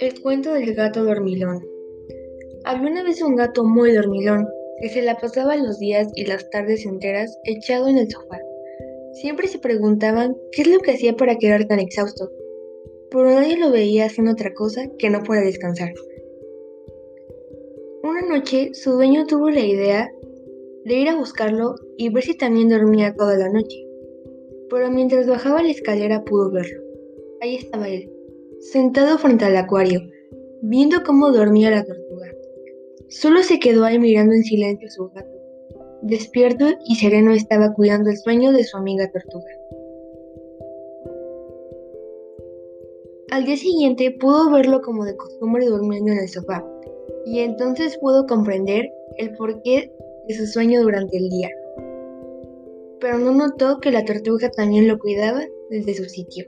El cuento del gato dormilón. Había una vez un gato muy dormilón que se la pasaba los días y las tardes enteras echado en el sofá. Siempre se preguntaban qué es lo que hacía para quedar tan exhausto, pero nadie lo veía haciendo otra cosa que no fuera descansar. Una noche su dueño tuvo la idea de ir a buscarlo y ver si también dormía toda la noche. Pero mientras bajaba la escalera pudo verlo. Ahí estaba él, sentado frente al acuario, viendo cómo dormía la tortuga. Solo se quedó ahí mirando en silencio a su gato. Despierto y sereno estaba cuidando el sueño de su amiga tortuga. Al día siguiente pudo verlo como de costumbre durmiendo en el sofá, y entonces pudo comprender el porqué de su sueño durante el día. Pero no notó que la tortuga también lo cuidaba desde su sitio.